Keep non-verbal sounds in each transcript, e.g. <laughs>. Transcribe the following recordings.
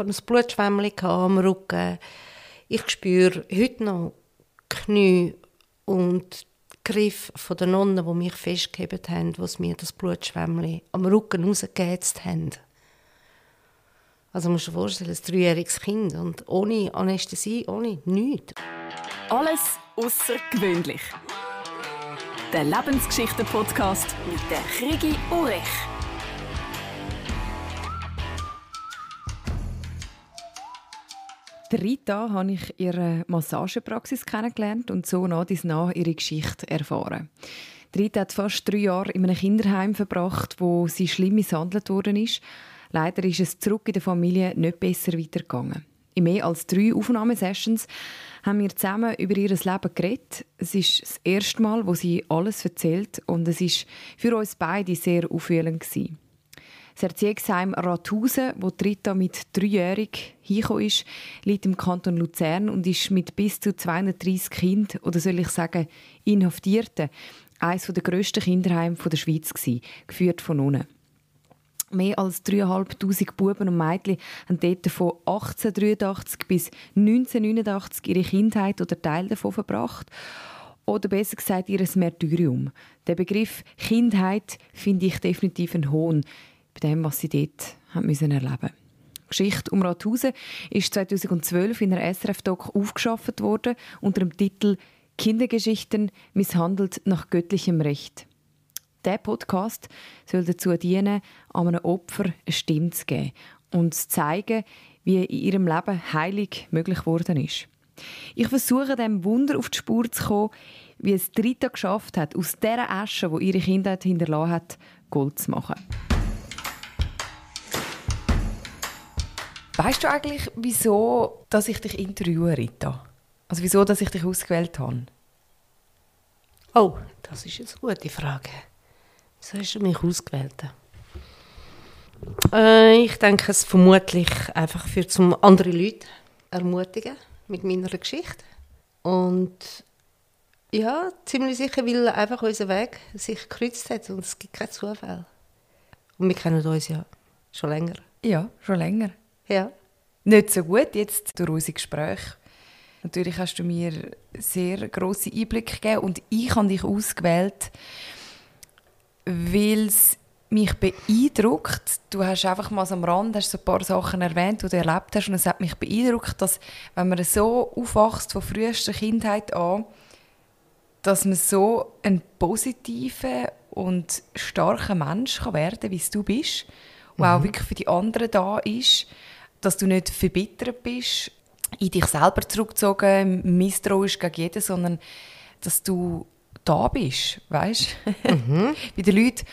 hatte ein Blutschwämmchen am Rücken. Ich spüre heute noch Knie und Griff von der Nonnen, die mich festgehalten haben, wo mir das Blutschwämmchen am Rücken rausgeheizt haben. Also musst du dir vorstellen, ein dreijähriges Kind und ohne Anästhesie, ohne nichts. Alles außergewöhnlich. Der Lebensgeschichten-Podcast mit der Krigi Urech. Rita habe ich ihre Massagepraxis kennengelernt und so nach dies nach ihre Geschichte erfahren. Rita hat fast drei Jahre in einem Kinderheim verbracht, wo sie schlimm misshandelt worden ist. Leider ist es zurück in der Familie nicht besser weitergegangen. In mehr als drei Aufnahmesessions haben wir zusammen über ihr Leben geredet. Es ist das erste Mal, wo sie alles erzählt und es ist für uns beide sehr aufwühlend gewesen. Das Erziehungsheim Rathausen, wo Rita mit dreijährig hingekommen ist, liegt im Kanton Luzern und ist mit bis zu 230 Kindern, oder soll ich sagen Inhaftierten, eines der grössten Kinderheime der Schweiz gewesen, geführt von unten. Mehr als 3'500 Buben und Mädchen haben dort von 1883 bis 1989 ihre Kindheit oder Teil davon verbracht. Oder besser gesagt, ihr Märtyrium. Der Begriff Kindheit finde ich definitiv ein Hohn bei dem, was sie dort haben müssen erleben Die Geschichte um Rathausen ist 2012 in einer SRF-Doc aufgeschafft worden unter dem Titel Kindergeschichten misshandelt nach göttlichem Recht. Der Podcast soll dazu dienen, einem Opfer eine Stimme zu geben und zu zeigen, wie in ihrem Leben heilig möglich geworden ist. Ich versuche dem Wunder auf die Spur zu kommen, wie es Rita geschafft hat, aus dieser Asche, wo ihre Kindheit hinterlassen hat, Gold zu machen. Weißt du eigentlich, wieso dass ich dich interviewe, Rita? Also wieso, dass ich dich ausgewählt habe? Oh, das ist eine gute Frage. Wieso hast du mich ausgewählt? Äh, ich denke es vermutlich einfach für zum andere Leute ermutigen mit meiner Geschichte und ja, ziemlich sicher, weil einfach unser Weg sich gekreuzt hat und es gibt keinen Zufall. Und wir kennen uns ja schon länger. Ja, schon länger. Ja. Nicht so gut jetzt durch unser Gespräch. Natürlich hast du mir sehr große Einblicke gegeben und ich habe dich ausgewählt, weil es mich beeindruckt. Du hast einfach mal am Rand hast so ein paar Sachen erwähnt, die du erlebt hast und es hat mich beeindruckt, dass wenn man so aufwachst von frühester Kindheit an, dass man so ein positiver und starker Mensch kann werden, wie du bist, und mhm. auch wirklich für die anderen da ist dass du nicht verbittert bist, in dich selber zurückgezogen, misstrauisch gegen jeden, sondern dass du da bist, weißt mhm. <laughs> bei den Leuten.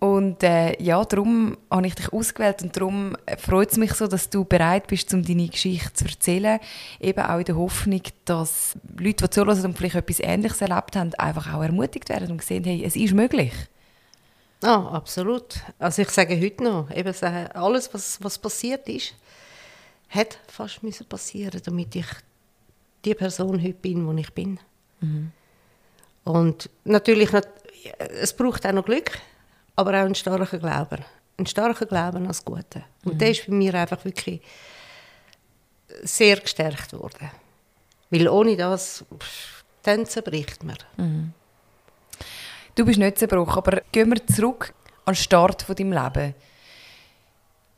Und äh, ja, darum habe ich dich ausgewählt und darum freut es mich so, dass du bereit bist, um deine Geschichte zu erzählen. Eben auch in der Hoffnung, dass Leute, die zuhören und vielleicht etwas Ähnliches erlebt haben, einfach auch ermutigt werden und sehen, hey, es ist möglich. Ah, absolut. Also ich sage heute noch, eben alles, was, was passiert ist, hat fast müssen passieren, damit ich die Person heute bin, wo ich bin. Mhm. Und natürlich, es braucht auch noch Glück, aber auch einen starken Glauben. Einen starken Glauben als Gute. Und mhm. der ist bei mir einfach wirklich sehr gestärkt worden. Weil ohne das, dann zerbricht man. Mhm. Du bist nicht zerbrochen, aber gehen wir zurück an den Start von deinem Leben.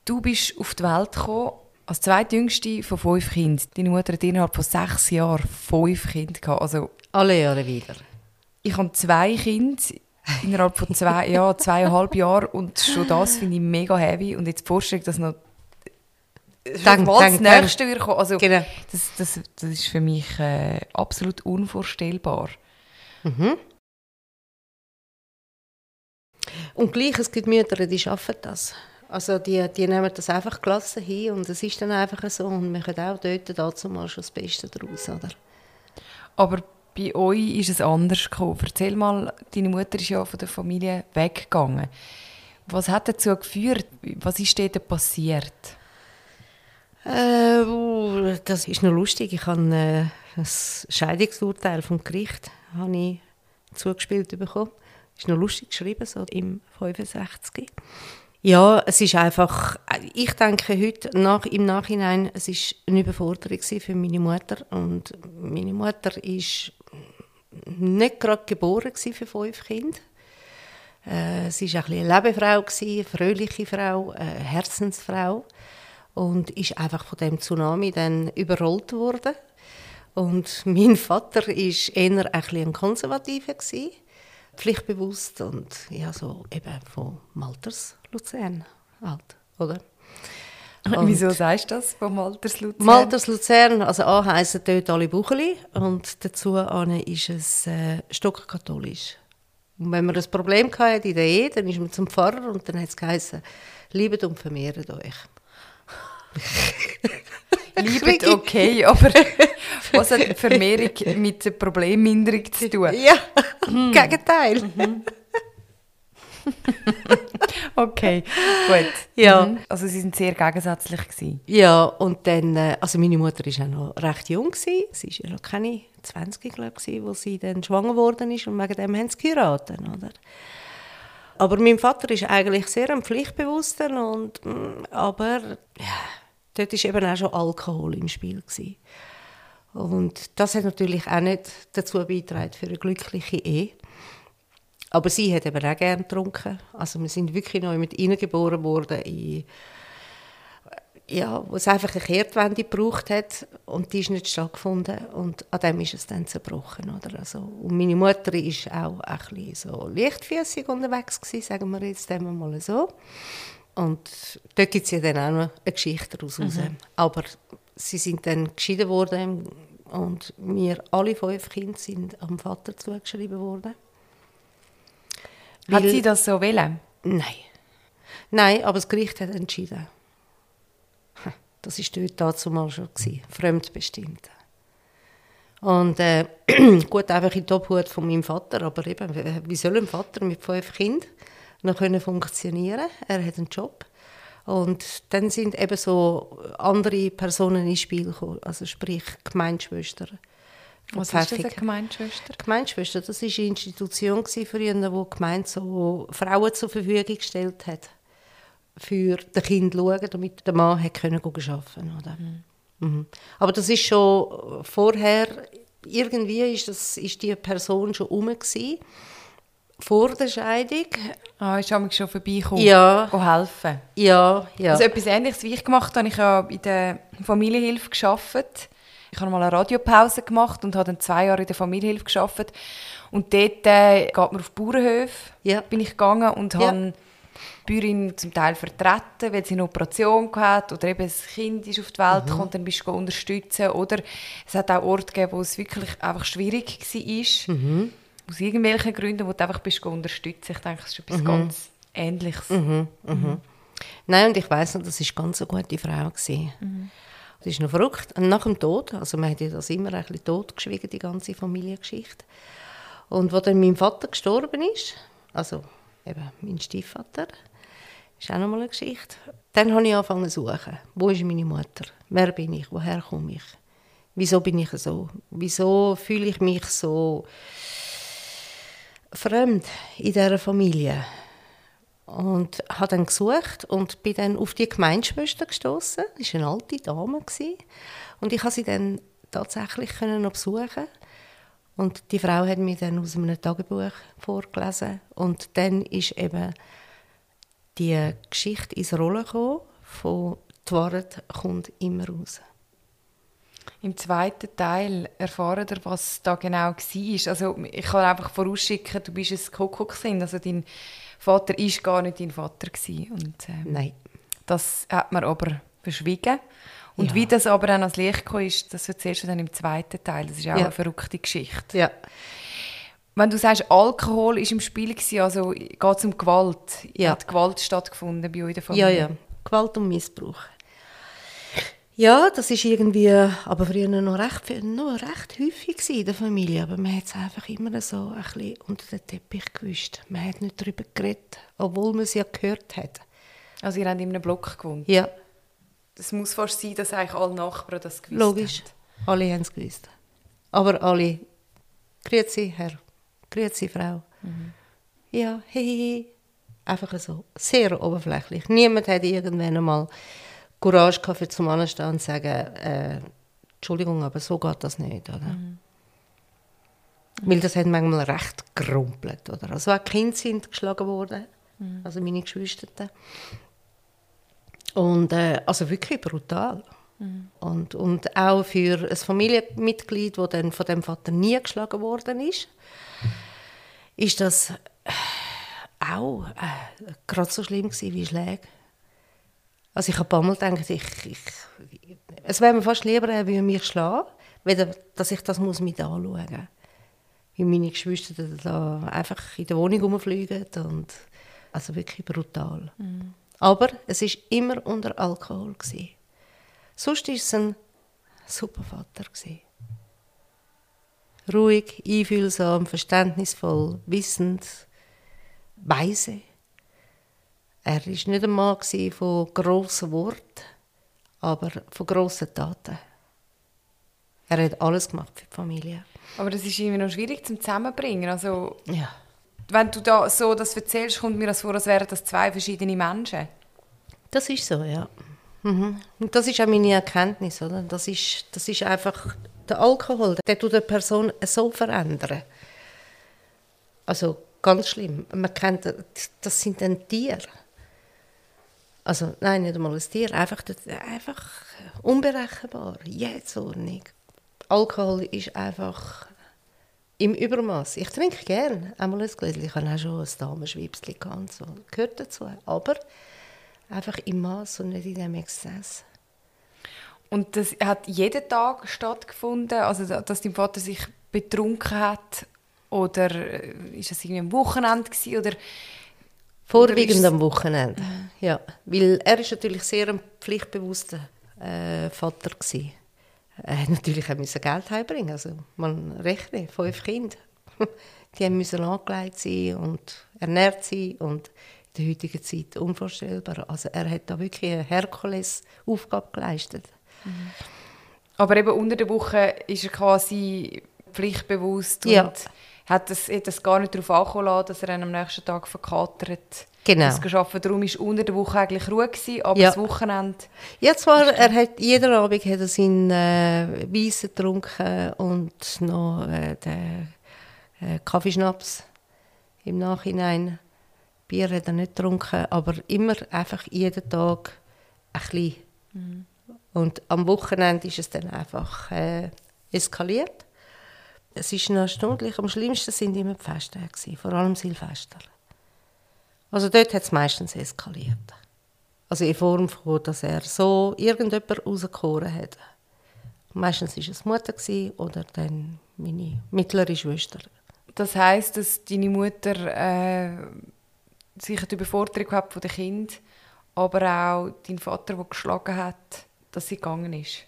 Du bist auf die Welt gekommen als zweitjüngste von fünf Kindern. Deine Mutter hat innerhalb von sechs Jahren fünf Kinder gehabt. Also, Alle Jahre wieder. Ich habe zwei Kinder innerhalb von zwei, ja, zweieinhalb Jahren und schon das finde ich mega heavy. Und jetzt die Vorstellung, dass noch Dank, mal dank, das nächste wird kommen. Also, genau. das, das, das ist für mich äh, absolut unvorstellbar. Mhm. Und gleich, es gibt Mütter, die schaffen das. Also die, die nehmen das einfach gelassen hin und es ist dann einfach so und wir können auch dort dazu mal schon das Beste daraus, oder? Aber bei euch ist es anders gekommen. Erzähl mal, deine Mutter ist ja von der Familie weggegangen. Was hat dazu geführt? Was ist dort passiert? Äh, uh, das ist noch lustig. Ich habe äh, ein Scheidungsurteil vom Gericht habe ich zugespielt bekommen. Ist noch lustig geschrieben, so im 65. Ja, es ist einfach, ich denke heute nach, im Nachhinein, es ist eine Überforderung für meine Mutter und meine Mutter ist nicht gerade geboren für fünf Kinder. Äh, sie war eine Lebefrau, eine fröhliche Frau, eine Herzensfrau und ist einfach von dem Tsunami dann überrollt worden. Und <laughs> mein Vater war eher ein, ein konservativer, pflichtbewusst und ja, so eben von Malters Luzern halt, oder? <laughs> Und Wieso sagst du das, von Malters Luzern? Malters Luzern, also A heissen dort alle Bucheli und dazu ist es äh, stockkatholisch. Und wenn man ein Problem hatte in der Ehe, dann ist man zum Pfarrer und dann hat es geheißen, liebet und vermehrt euch. <laughs> liebet okay, aber <laughs> was hat Vermehrung mit der Problemminderung zu tun? Ja, hm. Gegenteil. Mhm. <laughs> okay, gut. Ja. Mhm. Also sie sind sehr gegensätzlich gewesen. Ja, und dann, äh, also meine Mutter war auch noch recht jung. Gewesen. Sie war ja noch keine 20, glaube ich, als sie dann schwanger geworden ist und wegen dem haben sie geheiratet, oder? Aber mein Vater ist eigentlich sehr ein Pflichtbewusster und, mm, aber ja, dort war eben auch schon Alkohol im Spiel. Gewesen. Und das hat natürlich auch nicht dazu beigetragen für eine glückliche Ehe. Aber sie hat eben auch gerne getrunken. Also wir sind wirklich noch mit ihnen geboren worden, in, ja, wo es einfach eine Kehrtwende gebraucht hat und die ist nicht stattgefunden und an dem ist es dann zerbrochen. Oder? Also, und meine Mutter war auch ein bisschen so leichtfüßig unterwegs gewesen, sagen wir jetzt mal so. Und dort gibt es ja dann auch noch eine Geschichte daraus. Mhm. Aber sie sind dann geschieden worden und wir alle fünf Kinder sind am Vater zugeschrieben worden. Hat sie das so wollen? Nein. Nein, aber das Gericht hat entschieden. Das war dort dazu mal schon. Gewesen. Fremdbestimmt. Und äh, <clears throat> gut, einfach in die Obhut von meinem Vater. Aber eben, wie soll ein Vater mit fünf Kindern noch können funktionieren Er hat einen Job. Und dann sind eben so andere Personen ins Spiel gekommen, also sprich Gemeinschwestern. Was ist das, eine Gemeinschwester? Gemeinschwester, das war eine Institution früher, die die Gemeinde so Frauen zur Verfügung gestellt hat, für das Kind zu schauen, damit der Mann hat können arbeiten oder? Mhm. Mhm. Aber das ist schon vorher, irgendwie ist, das, ist die Person schon herum vor der Scheidung. Ah, ist schon vorbeigekommen, ja. helfen. Ja, ja. Also etwas Ähnliches, wie ich gemacht habe, ich habe in der Familienhilfe gearbeitet ich habe mal eine Radiopause gemacht und habe dann zwei Jahre in der Familienhilfe geschafft. Und dort äh, geht man auf Bauernhöfe, ja. bin ich gegangen und ja. habe die Bäuerin zum Teil vertreten, weil sie eine Operation hatte oder eben ein Kind ist auf die Welt mhm. gekommen, dann bist du unterstützen. Oder es hat auch Orte gegeben, wo es wirklich einfach schwierig war. Mhm. Aus irgendwelchen Gründen, wo du einfach bist unterstützen. Ich denke, das ist etwas mhm. ganz Ähnliches. Mhm. Mhm. Nein, und ich weiss noch, das war ganz eine gute Frau. Mhm. Das ist noch verrückt. Und nach dem Tod, also man hat ja das immer ein bisschen totgeschwiegen, die ganze Familiengeschichte. Und als dann mein Vater gestorben ist, also eben mein Stiefvater, ist auch noch mal eine Geschichte. Dann habe ich angefangen zu suchen. Wo ist meine Mutter? Wer bin ich? Woher komme ich? Wieso bin ich so? Wieso fühle ich mich so fremd in dieser Familie? und habe dann gesucht und bin dann auf die Gemeinschwester gestoßen. Das war eine alte Dame und ich habe sie dann tatsächlich können besuchen und die Frau hat mir dann aus einem Tagebuch vorgelesen und dann ist eben die Geschichte ins Rollen gekommen von «Die Wahrheit kommt immer raus». Im zweiten Teil erfahren wir, was da genau war. Also ich kann einfach vorausschicken, du bist ein Kuckuck, also dein Vater war gar nicht dein Vater. Gewesen. Und, ähm, Nein. Das hat man aber verschwiegen. Und ja. wie das aber dann ans Licht kam, ist, das erzählst du dann im zweiten Teil. Das ist auch ja. eine verrückte Geschichte. Ja. Wenn du sagst, Alkohol war im Spiel, gewesen, also geht es um Gewalt. Ja. Hat Gewalt stattgefunden bei euch in der Familie? Ja, ja. Gewalt und Missbrauch. Ja, das ist irgendwie, aber früher noch recht, noch recht häufig in der Familie, aber man hat es einfach immer so ein bisschen unter den Teppich gewischt. Man hat nicht darüber geredet, obwohl man es ja gehört hat. Also ihr habt in einem Block gewohnt? Ja. Das muss fast sein, dass eigentlich alle Nachbarn das gewusst Logisch, haben. alle haben es gewusst. Aber alle, grüezi Herr, grüezi Frau. Mhm. Ja, hehehe. Einfach so, sehr oberflächlich. Niemand hat irgendwann einmal Courage für zum Anstehen und sagen, äh, Entschuldigung, aber so geht das nicht, oder? Mhm. Weil das hat manchmal recht gerumpelt, oder? Also auch Kinder sind geschlagen worden, mhm. also meine Geschwister. Und äh, also wirklich brutal. Mhm. Und, und auch für ein Familienmitglied, das dann von dem Vater nie geschlagen worden ist, ist das auch äh, gerade so schlimm gewesen wie Schläge. Also ich habe ein paar Mal gedacht, ich, ich, es wäre mir fast lieber, er würde mich schlagen, weder, dass ich das muss mit anschauen muss. Wie meine Geschwister da einfach in der Wohnung rumfliegen und also wirklich brutal. Mhm. Aber es ist immer unter Alkohol gewesen. Sonst war es ein super Vater gewesen. Ruhig, einfühlsam, verständnisvoll, wissend, weise. Er war nicht ein Mann von grossen Worten, aber von grossen Taten. Er hat alles gemacht für die Familie. Aber das ist irgendwie noch schwierig zum Zusammenbringen. Also, ja. Wenn du da so das erzählst, kommt mir das vor, als wären das zwei verschiedene Menschen. Das ist so, ja. Mhm. Und das ist auch meine Erkenntnis, oder? Das ist, das ist einfach der Alkohol, der tut eine Person so verändern. Also ganz schlimm. Man kennt, das sind dann Tiere. Also nein, nicht einmal ein Tier, einfach, einfach unberechenbar, jähzornig. Alkohol ist einfach im Übermaß. Ich trinke gerne einmal ein Gläschen. Ich habe auch schon ein Damenschwipschen gehabt, so. gehört dazu. Aber einfach im Maß und nicht in dem Exzess. Und das hat jeden Tag stattgefunden, also dass dein Vater sich betrunken hat oder äh, ist es irgendwie am Wochenende gewesen, oder Vorwiegend am Wochenende, mhm. ja. Weil er ist natürlich sehr ein pflichtbewusster äh, Vater gewesen. Er musste natürlich auch Geld heimbringen. Also man rechnet, fünf Kinder. <laughs> Die müssen angelegt sein und ernährt sein und in der heutigen Zeit unvorstellbar. Also er hat da wirklich eine Herkulesaufgabe geleistet. Mhm. Aber eben unter der Woche ist er quasi pflichtbewusst ja. und hat es, hat es gar nicht darauf angekommen lassen, dass er am nächsten Tag verkatert genau. das geschafft Darum war unter der Woche eigentlich Ruhe, gewesen, aber ja. das Wochenende... Ja, zwar, er hat, jeden Abend hat er seinen äh, Weisse getrunken und noch äh, den äh, Kaffeeschnaps im Nachhinein. Bier hat er nicht getrunken, aber immer einfach jeden Tag ein bisschen. Mhm. Und am Wochenende ist es dann einfach äh, eskaliert. Es ist noch stundlich. Am schlimmsten sind immer die Festtage, vor allem Silvester. Also dort hat es meistens eskaliert. Also in Form von, dass er so irgendjemand rausgehauen hat. Meistens war es Mutter oder dann meine mittlere Schwester. Das heißt, dass deine Mutter äh, sicher die Überforderung hat von dem Kind, aber auch dein Vater, der geschlagen hat, dass sie gegangen ist.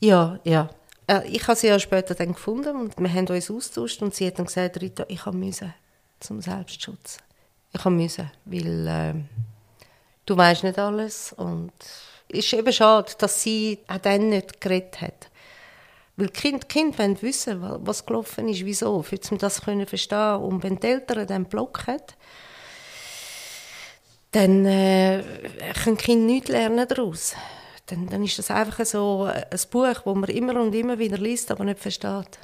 Ja, ja. Äh, ich habe sie ja später dann gefunden und wir haben uns austauscht und sie hat dann gesagt, Rita, ich musste zum Selbstschutz. Ich musste, weil äh, du weißt nicht alles und es ist eben schade, dass sie auch dann nicht geredet hat. Weil die Kinder, Kind wollen wissen, was gelaufen ist, wieso, für sie das können verstehen. Und wenn die Eltern dann Block haben, dann äh, können die Kinder nichts lernen daraus. Dann, dann ist das einfach so ein Buch, das man immer und immer wieder liest, aber nicht versteht.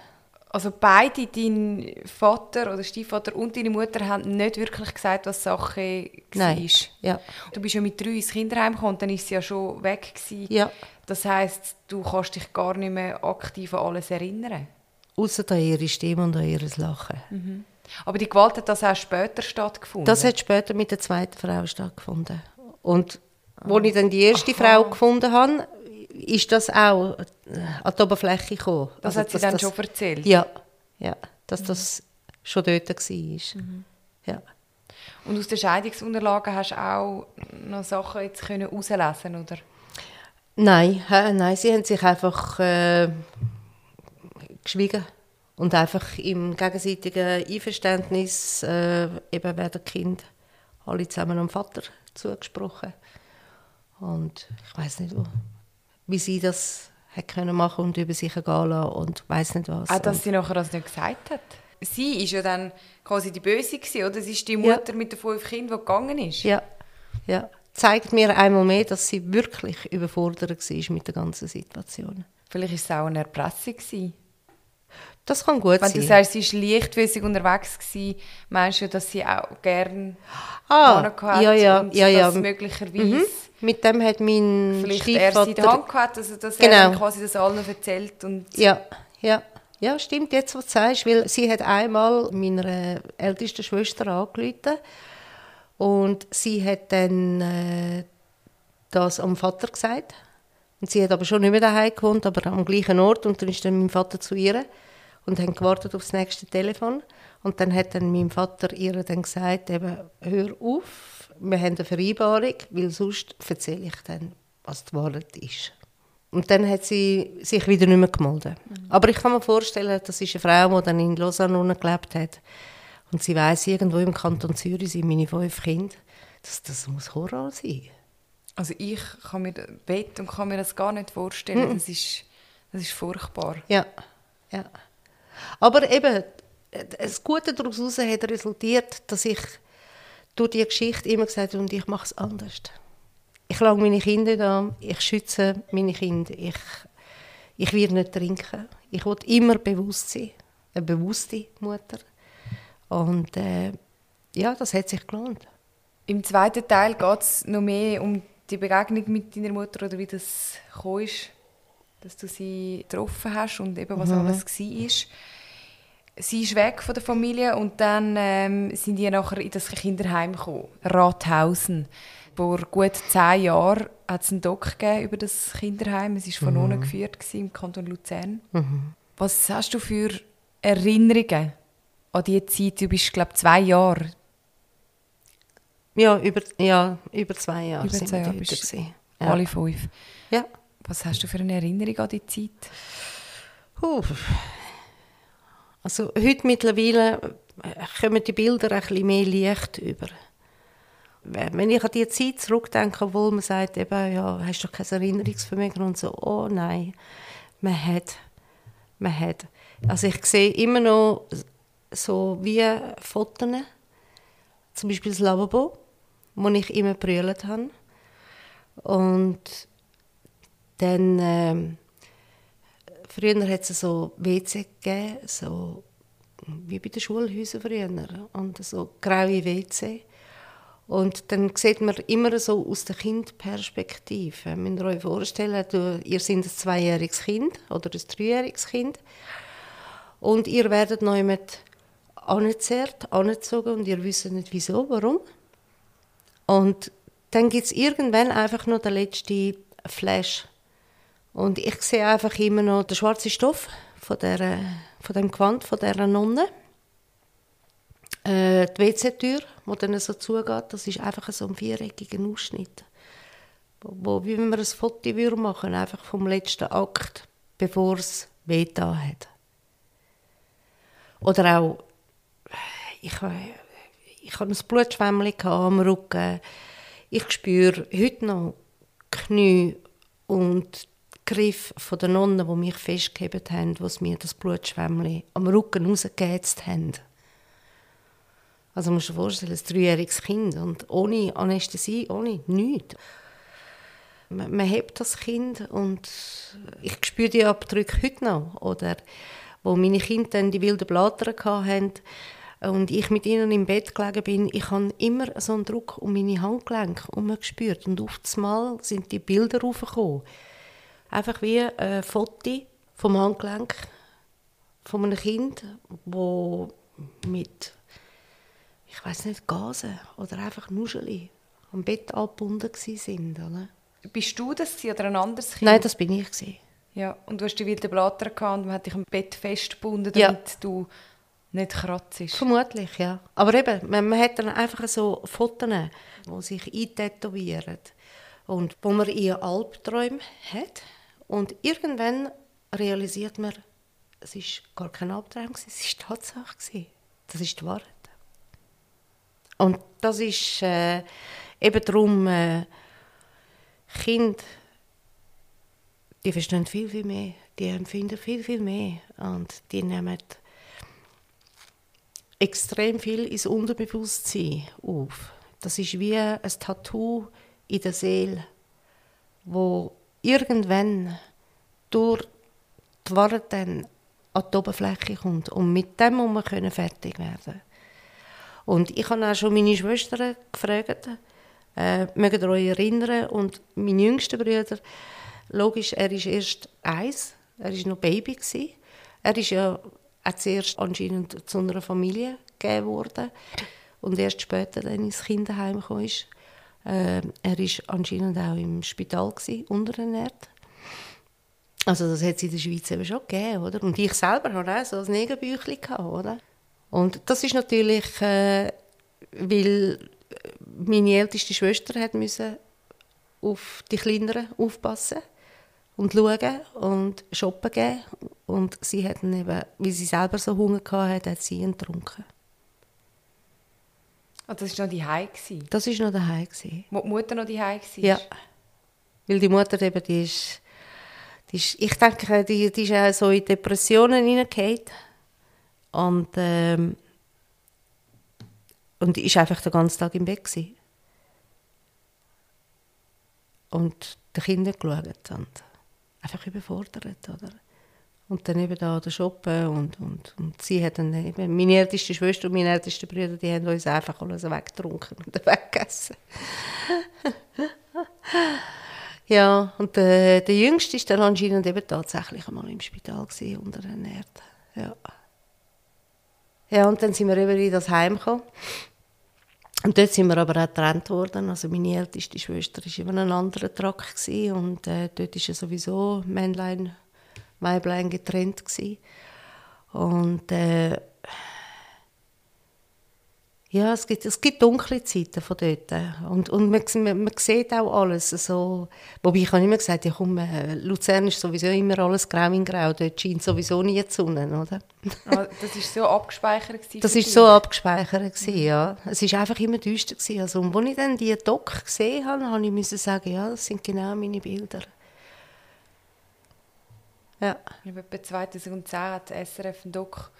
Also beide, dein Vater oder Stiefvater und deine Mutter, haben nicht wirklich gesagt, was Sache war. Nein. Ja. Du bist ja mit drei ins Kinderheim gekommen und dann ist sie ja schon weg gewesen. Ja. Das heisst, du kannst dich gar nicht mehr aktiv an alles erinnern. Außer an ihre Stimme und an ihr Lachen. Mhm. Aber die Gewalt hat das auch später stattgefunden? Das hat später mit der zweiten Frau stattgefunden. Und als ich dann die erste Aha. Frau gefunden habe, ist das auch an die Oberfläche gekommen. Das also, hat sie dann das, schon erzählt? Ja, ja dass mhm. das schon dort war. Mhm. Ja. Und aus den Scheidungsunterlagen hast du auch noch Sachen jetzt können herauslesen oder? Nein, äh, nein, sie haben sich einfach äh, geschwiegen und einfach im gegenseitigen Einverständnis äh, eben werden Kind alle zusammen am Vater zugesprochen und ich weiß nicht wie sie das hat können machen und über sich gehen lassen und weiß nicht was. Auch, dass sie nachher das nicht gesagt hat? sie ist ja dann quasi die Böse gewesen, oder? Sie ist die Mutter ja. mit den fünf Kindern, die gegangen ist. Ja, ja. Zeigt mir einmal mehr, dass sie wirklich überfordert war mit der ganzen Situation. Vielleicht war es auch eine Erpressung. Gewesen. Das kann gut Wenn sein. du sagst, sie war leichtfüßig unterwegs, gewesen, meinst du, dass sie auch gerne ah, ja, ja, und ja, ja. möglicherweise... Mhm. Mit dem hat mein Vielleicht Stiefvater... er Hand gehabt, also dass genau. er quasi das allen erzählt und... Ja, ja. Ja, stimmt, jetzt, was du sagst, weil sie hat einmal meiner ältesten Schwester angerufen und sie hat dann äh, das am Vater gesagt. Und sie hat aber schon nicht mehr daheim gewohnt, aber am gleichen Ort. Und dann ist dann mein Vater zu ihr und haben gewartet auf das nächste Telefon. Und dann hat dann mein Vater ihr dann gesagt, eben, hör auf, wir haben eine Vereinbarung, weil sonst erzähle ich dann, was die Wahrheit ist. Und dann hat sie sich wieder nicht mehr gemeldet. Mhm. Aber ich kann mir vorstellen, das ist eine Frau, die dann in Lausanne gelebt hat. Und sie weiß irgendwo im Kanton Zürich sind meine fünf Kinder. Das, das muss Horror sein. Also ich kann mir Bett und kann mir das gar nicht vorstellen. Mhm. Das, ist, das ist furchtbar. Ja, ja. Aber eben, das Gute daraus hat resultiert, dass ich durch die Geschichte immer gesagt und ich mache es anders. Ich lage meine Kinder da, ich schütze meine Kinder, ich, ich werde nicht trinken. Ich will immer bewusst sein, eine bewusste Mutter. Und äh, ja, das hat sich gelohnt. Im zweiten Teil geht es noch mehr um die Begegnung mit deiner Mutter oder wie das kam, dass du sie getroffen hast und eben was mhm. alles war. Sie ist weg von der Familie und dann ähm, sind die nachher in das Kinderheim gekommen, Rathausen. Vor gut zehn Jahren hat es einen Doc über das Kinderheim. Es war von mhm. unten geführt im Kanton Luzern. Mhm. Was hast du für Erinnerungen an diese Zeit? Du bist, glaube ich, zwei Jahre. Ja, über, ja, über zwei Jahre über zwei Jahre bist ja. Alle fünf. Ja. Was hast du für eine Erinnerung an die Zeit? Uh. Also heute mittlerweile kommen die Bilder ein bisschen mehr Licht über wenn ich an die Zeit zurückdenke, obwohl man sagt, eben, ja, hast du kein Erinnerungsvermögen und so, oh nein, man hat, man hat. Also ich sehe immer noch so wie Fotos, zum Beispiel das Lavabo, wo ich immer brüllt habe. Und dann, ähm, früher hat es so WC gegeben, so wie bei den Schulhäusern früher, und so graue WC. Und dann sieht man immer so aus der Kindperspektive. Müsst ihr euch vorstellen, du, ihr seid ein zweijähriges Kind oder ein dreijähriges Kind und ihr werdet neu mit angezerrt, angezogen und ihr wisst nicht wieso, warum. Und dann gibt es irgendwann einfach noch den letzten Flash. Und ich sehe einfach immer noch den schwarzen Stoff von, der, von dem Gewand von dieser Nonne äh, die WC-Tür, die dann so zugeht, das ist einfach so ein viereckiger Ausschnitt. Wo, wie wenn man ein Foto machen würde, einfach vom letzten Akt, bevor es weh hat. Oder auch, ich, ich hatte ein Blutschwämmchen am Rücken. Ich spüre heute noch Knie und Griff von den Nonnen, die mich festgehalten haben, die mir das Blutschwämmchen am Rücken rausgeheizt haben. Also musst du dir vorstellen, ein dreijähriges Kind und ohne Anästhesie, ohne nichts. Man, man hebt das Kind und ich spüre die Abdrücke heute noch. Oder wo meine Kinder dann die wilden Blatter hatten und ich mit ihnen im Bett gelegen bin, ich habe immer so einen Druck um meine Handgelenke gespürt und auf Mal sind die Bilder raufgekommen. Einfach wie ein Foto vom Handgelenk von einem Kind, wo mit ich weiß nicht, Gasen oder einfach Nuscheli am Bett angebunden sind. Oder? Bist du das oder ein anderes Kind? Nein, das bin ich. Gewesen. Ja, und du hast die wilden Blatter gehabt und man hat dich am Bett festgebunden, damit ja. du nicht kratzt. Vermutlich, ja. Aber eben, man, man hat dann einfach so Fotos, die sich eintätowieren und wo man ihre Albträume hat. Und irgendwann realisiert man, es war gar kein Albtraum, es war Tatsache. Das ist die Wahrheit. Und das ist äh, eben darum, äh, Kinder, die verstehen viel, viel mehr, die empfinden viel, viel mehr und die nehmen extrem viel ins Unterbewusstsein auf. Das ist wie ein Tattoo in der Seele, wo irgendwann durch die dann an die Oberfläche kommt. Und mit dem muss man fertig werden Und ich habe auch schon meine Schwestern gefragt, äh, mögt ihr euch erinnern? Und mein jüngster Bruder, logisch, er ist erst eins, er war noch Baby. Gewesen. Er ist ja auch zuerst anscheinend zu einer Familie gegeben worden und erst später dann ins Kinderheim kam. Äh, er war anscheinend auch im Spital, gewesen, unterernährt. Also das hat es in der Schweiz eben schon gegeben, oder? Und ich selber hatte auch so ein Nebenbüchlein, oder? Und das ist natürlich, äh, weil meine älteste Schwester hat müssen auf die Kleineren aufpassen und schauen und shoppen gehen. Und sie hat eben, wie sie selber so Hunger hatte, hat sie ihn getrunken. Oh, das war noch die Hause? Das war noch die. Wo die Mutter noch die Hause war? Ja. Weil die Mutter eben, die ist, die ist ich denke, die, die ist auch so in Depressionen hineingefallen. Und, ähm, und ist einfach den ganzen Tag im Bett gewesen. Und den Kindern geschaut und einfach überfordert, oder? Und dann eben da der Shoppen und, und, und sie hat dann eben, meine älteste Schwester und meine ältesten Brüder, die haben uns einfach alles weggetrunken und <laughs> weggegessen. ja, und der, der Jüngste ist dann anscheinend eben tatsächlich einmal im Spital gewesen, unterernährt. Ja. Ja, und dann sind wir eben in das Heim gekommen. Und dort sind wir aber auch getrennt worden. Also meine älteste Schwester war in einem anderen Trakt und äh, dort ist ja sowieso Männlein Weiblein getrennt gewesen. Und äh, ja, es gibt, es gibt dunkle Zeiten von dort. Und, und man, man, man sieht auch alles. So, wobei ich habe immer gesagt, ja komm, äh, Luzern ist sowieso immer alles grau in grau. Dort scheint sowieso nie die Sonne, oder? Ah, das war so abgespeichert? Das war so abgespeichert, gewesen, ja. Es war einfach immer düster. Gewesen. Also, und als ich dann die Doc gesehen habe, habe ich sagen, ja, das sind genau meine Bilder. Ja. Etwa 2010 hat SRF einen Doc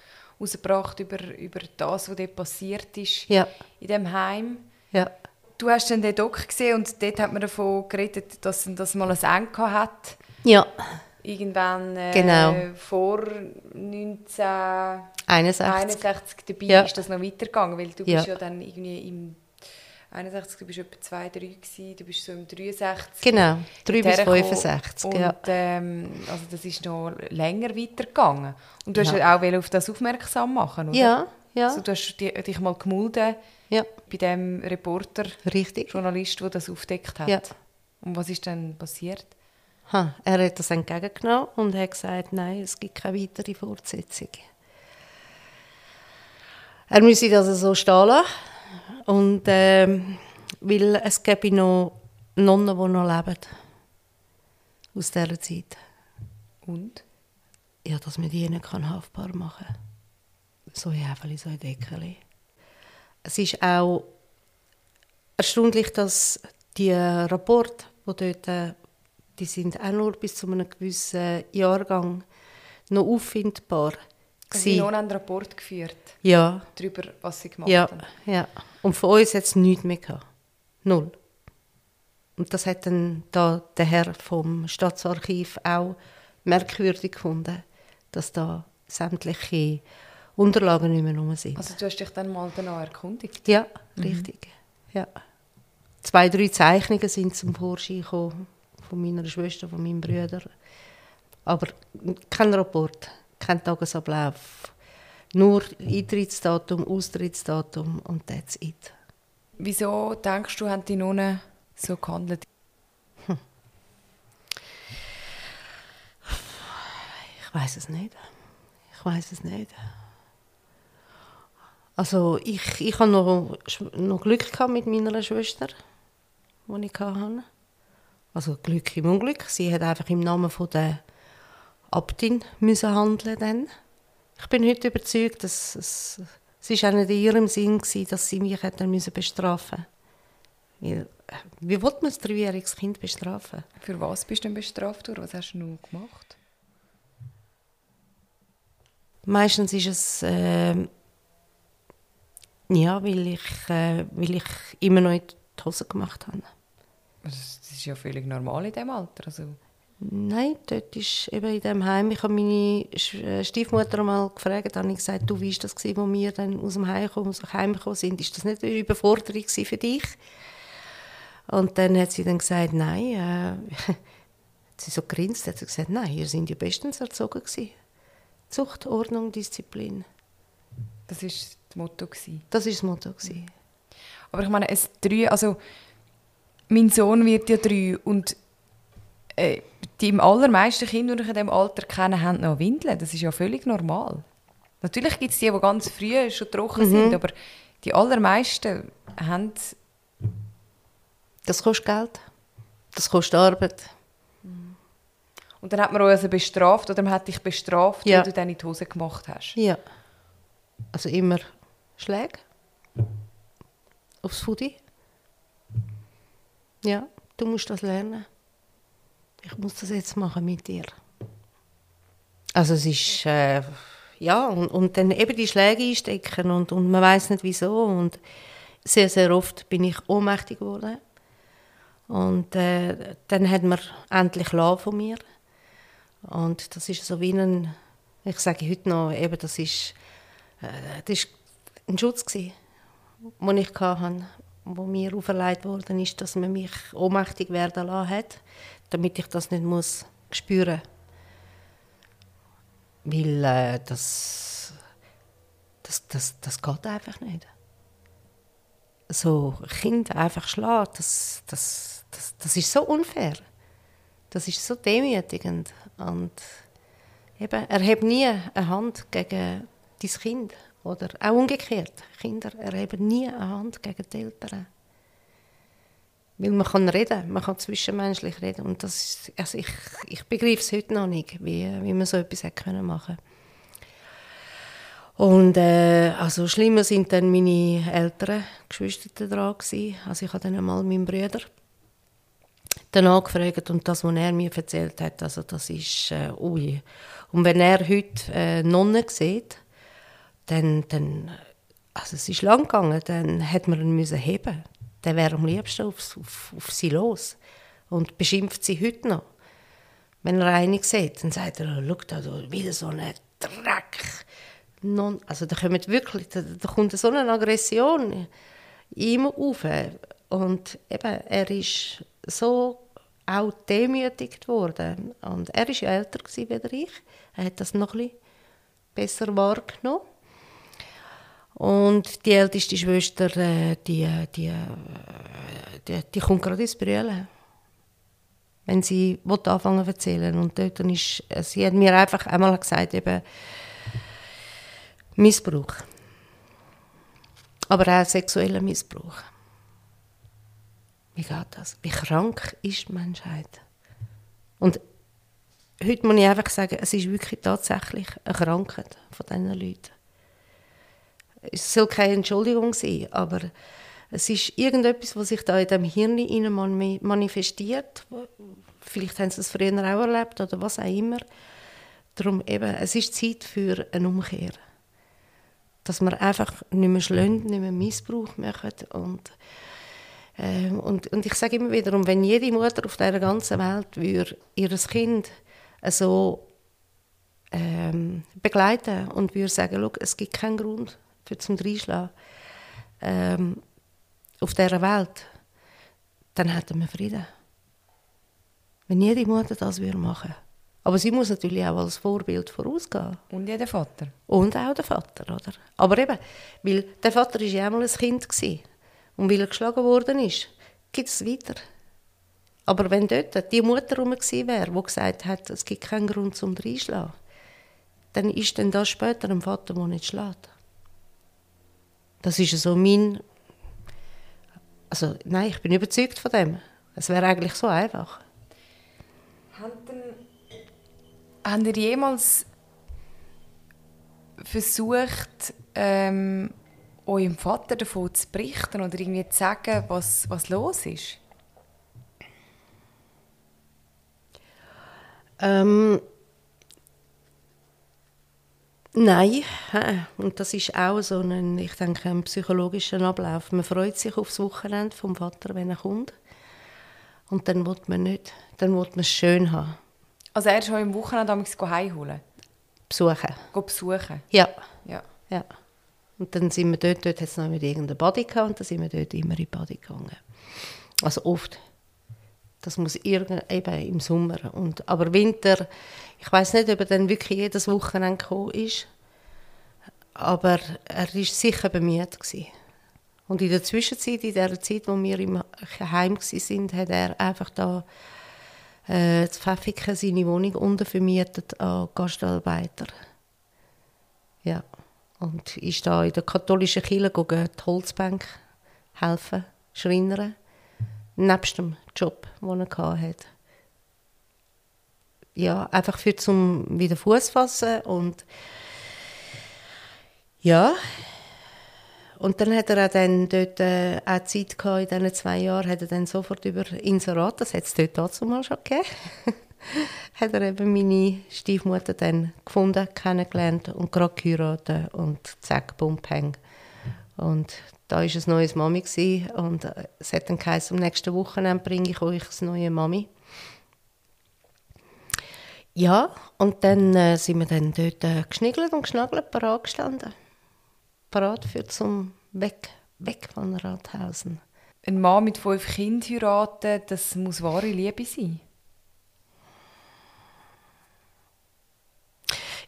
rausgebracht über, über das, was dort passiert ist ja. in dem Heim. Ja. Du hast dann den Doc gesehen und dort hat man davon geredet, dass das mal ein Ende hat. Ja. Irgendwann äh, genau. vor 1961 dabei ja. ist das noch weitergegangen, weil du bist ja dann irgendwie im 61, du bist etwa 2, 3 gewesen, du bist so im 63. Genau, 3 bis 65, und, ja. Ähm, also das ist noch länger weitergegangen. Und du ja. hast auch auf das aufmerksam machen, oder? Ja, ja. Also du hast dich mal gemulden ja. bei dem Reporter, Richtig. Journalist, der das aufdeckt hat. Ja. Und was ist dann passiert? Ha, er hat das entgegengenommen und hat gesagt, nein, es gibt keine weitere Fortsetzung. Er müsse das so stehen lassen und ähm, weil es gäbe noch Nonnen, die noch leben. Aus dieser Zeit. Und? Ja, dass man die nicht haftbar machen kann. So Häfeli, so Deckeli. Es ist auch erstaunlich, dass die Rapporte, die dort, die sind auch nur bis zu einem gewissen Jahrgang noch auffindbar sind Sie haben noch einen Rapport geführt? Ja. Darüber, was sie gemacht ja, haben? Ja, und von uns hat es nichts mehr gehabt. Null. Und das hat dann da der Herr vom Staatsarchiv auch merkwürdig gefunden, dass da sämtliche Unterlagen nicht mehr rum sind. Also du hast dich dann mal danach erkundigt? Ja, mhm. richtig. Ja. Zwei, drei Zeichnungen sind zum Vorschein gekommen, von meiner Schwester, von meinem Bruder. Aber kein Rapport kein Tagesablauf. Nur Eintrittsdatum, Austrittsdatum und that's it. Wieso denkst du, haben die Nonnen so gehandelt? Hm. Ich weiß es nicht. Ich weiß es nicht. Also ich, ich hatte noch, noch Glück gehabt mit meiner Schwester, die ich hatte. Also Glück im Unglück. Sie hat einfach im Namen von der Abtin müssen handeln dann. Ich bin heute überzeugt, dass es, es ist auch nicht in ihrem Sinn war, dass sie mich hätten müssen bestrafen Wie, wie will man ein dreijähriges Kind bestrafen? Für was bist du denn bestraft worden? Was hast du gemacht? Meistens ist es, äh, Ja, weil ich, äh, weil ich immer noch die Hose gemacht habe. Das ist ja völlig normal in diesem Alter. Also. Nein, dort ist eben in diesem Heim, ich habe meine äh, Stiefmutter mal gefragt, habe ich gesagt, du, wie das, gewesen, wo wir dann aus dem Heim gekommen, aus dem Heim gekommen sind? Ist das nicht eine Überforderung für dich? Und dann hat sie dann gesagt, nein, äh, <laughs> sie so grinst, hat sie gesagt, nein, ihr seid ja bestens erzogen gewesen. Zucht, Ordnung, Disziplin. Das war das Motto gewesen. Das ist das Motto gewesen. Aber ich meine, es drei, also mein Sohn wird ja drei und äh, die allermeisten Kinder, die ich in diesem Alter kenne, haben noch Windeln. Das ist ja völlig normal. Natürlich gibt es die, die ganz früh schon trocken mhm. sind, aber die allermeisten haben... Das kostet Geld. Das kostet Arbeit. Und dann hat man euch also bestraft oder man hat dich bestraft, ja. weil du dann in die Hose gemacht hast? Ja. Also immer Schläge aufs Foodie. Ja, du musst das lernen ich muss das jetzt machen mit dir. Also es ist, äh, ja, und, und dann eben die Schläge einstecken und, und man weiß nicht wieso und sehr, sehr oft bin ich ohnmächtig geworden. Und äh, dann hat man endlich La von mir. Und das ist so wie ein, ich sage heute noch, eben, das ist, äh, das ist ein Schutz gewesen, den ich hatte, wo mir auferlegt worden ist, dass man mich ohnmächtig werden lassen hat damit ich das nicht muss spüren weil äh, das, das, das, das geht einfach nicht. So Kinder einfach schlagen, das, das, das, das ist so unfair. Das ist so demütigend. Und eben, erhebe nie eine Hand gegen dein Kind. Oder auch umgekehrt. Kinder erheben nie eine Hand gegen die Eltern. Weil man kann reden, man kann zwischenmenschlich reden. Und das ist, also ich, ich begreife es heute noch nicht, wie, wie man so etwas hätte können machen Und äh, also schlimmer sind dann meine älteren Geschwister dran gewesen. Also ich habe dann einmal meinen Bruder danach gefragt und das, was er mir erzählt hat, also das ist äh, ui. Und wenn er heute äh, Nonnen sieht, dann, dann also es ist lang gegangen, dann hat man ihn müssen heben der wäre am liebsten auf, auf, auf sie los und beschimpft sie heute noch. Wenn er eine sieht, dann sagt er, schau da, wieder so ein Dreck. Non, also da, kommt wirklich, da, da kommt so eine Aggression ihm auf. Und eben, er ist so auch demütigt worden. Und er war ja älter als ich. Er hat das noch ein bisschen besser wahrgenommen. Und die älteste Schwester, äh, die, die, die, die kommt gerade ins Brüllen. Wenn sie anfangen zu erzählen. Und dort ist, sie hat mir einfach einmal gesagt, eben, Missbrauch. Aber auch sexueller Missbrauch. Wie geht das? Wie krank ist die Menschheit? Und heute muss ich einfach sagen, es ist wirklich tatsächlich eine Krankheit von diesen Leuten es soll keine Entschuldigung sein, aber es ist irgendetwas, was sich da in dem Hirn innen manifestiert. Vielleicht haben sie es früher auch erlebt oder was auch immer. Darum eben, es ist Zeit für eine Umkehr. Dass man einfach nicht mehr schlönt, nicht mehr Missbrauch macht und äh, und, und ich sage immer wieder, wenn jede Mutter auf dieser ganzen Welt würde ihr Kind so ähm, begleiten und würde sagen, es gibt keinen Grund für zum Reinschlagen ähm, auf dieser Welt, dann hätten wir Frieden. Wenn jede Mutter das würde machen aber sie muss natürlich auch als Vorbild vorausgehen. Und jeder Vater. Und auch der Vater, oder? Aber eben, weil der Vater war ja einmal ein Kind gewesen. Und weil er geschlagen worden ist, gibt es weiter. Aber wenn dort die Mutter herum gewesen wäre, die gesagt hat, es gibt keinen Grund zum Reinschlagen, dann ist dann das später ein Vater, der nicht schlägt. Das ist so mein. Also, nein, ich bin überzeugt von dem. Es wäre eigentlich so einfach. Habt ihr jemals versucht, ähm, eurem Vater davon zu berichten oder irgendwie zu sagen, was, was los ist? Ähm, Nein, und das ist auch so ein, ich denke, ein psychologischer Ablauf. Man freut sich aufs Wochenende vom Vater, wenn er kommt. Und dann will man nicht, dann will man es schön haben. Also er ist schon im Wochenende damals heimholen? Besuchen. Go besuchen? Ja. ja. ja. Und dann sind wir dort, dort hat es noch mit irgendeinem Body gehabt, und dann sind wir dort immer in die Body gegangen. Also oft. Das muss irgend, eben im Sommer. Und, aber Winter, ich weiß nicht, ob er dann wirklich jedes Wochenende gekommen ist, aber er war sicher bemüht. Gewesen. Und in der Zwischenzeit, in der Zeit, wo wir im Heim waren, hat er einfach da äh, zu Pfäffiken seine Wohnung untervermietet an Gastarbeiter. Ja. Und ist da in der katholischen Kirche gegangen, die Holzbank helfen, schreinern nebst dem Job, den er hatte. Ja, einfach für zum wieder Fuß fassen und ja, und dann hat er auch dann dort äh, auch Zeit gehabt, in diesen zwei Jahren, hat er dann sofort über Inserat, das hat es dort dazu mal schon gegeben, <laughs> hat er eben meine Stiefmutter dann gefunden, kennengelernt und gerade geheiratet und zack, bumm, peng. Und da war ein neues Mami gewesen, und äh, es hat dann geheißen, am nächsten Wochenende bringe ich euch eine neue Mami. Ja, und dann äh, sind wir dann dort äh, geschniggelt und geschnagelt, parat gestanden. Parat für zum Weg, weg von Rathausen. Ein Mann mit fünf Kindern heiraten, das muss wahre Liebe sein?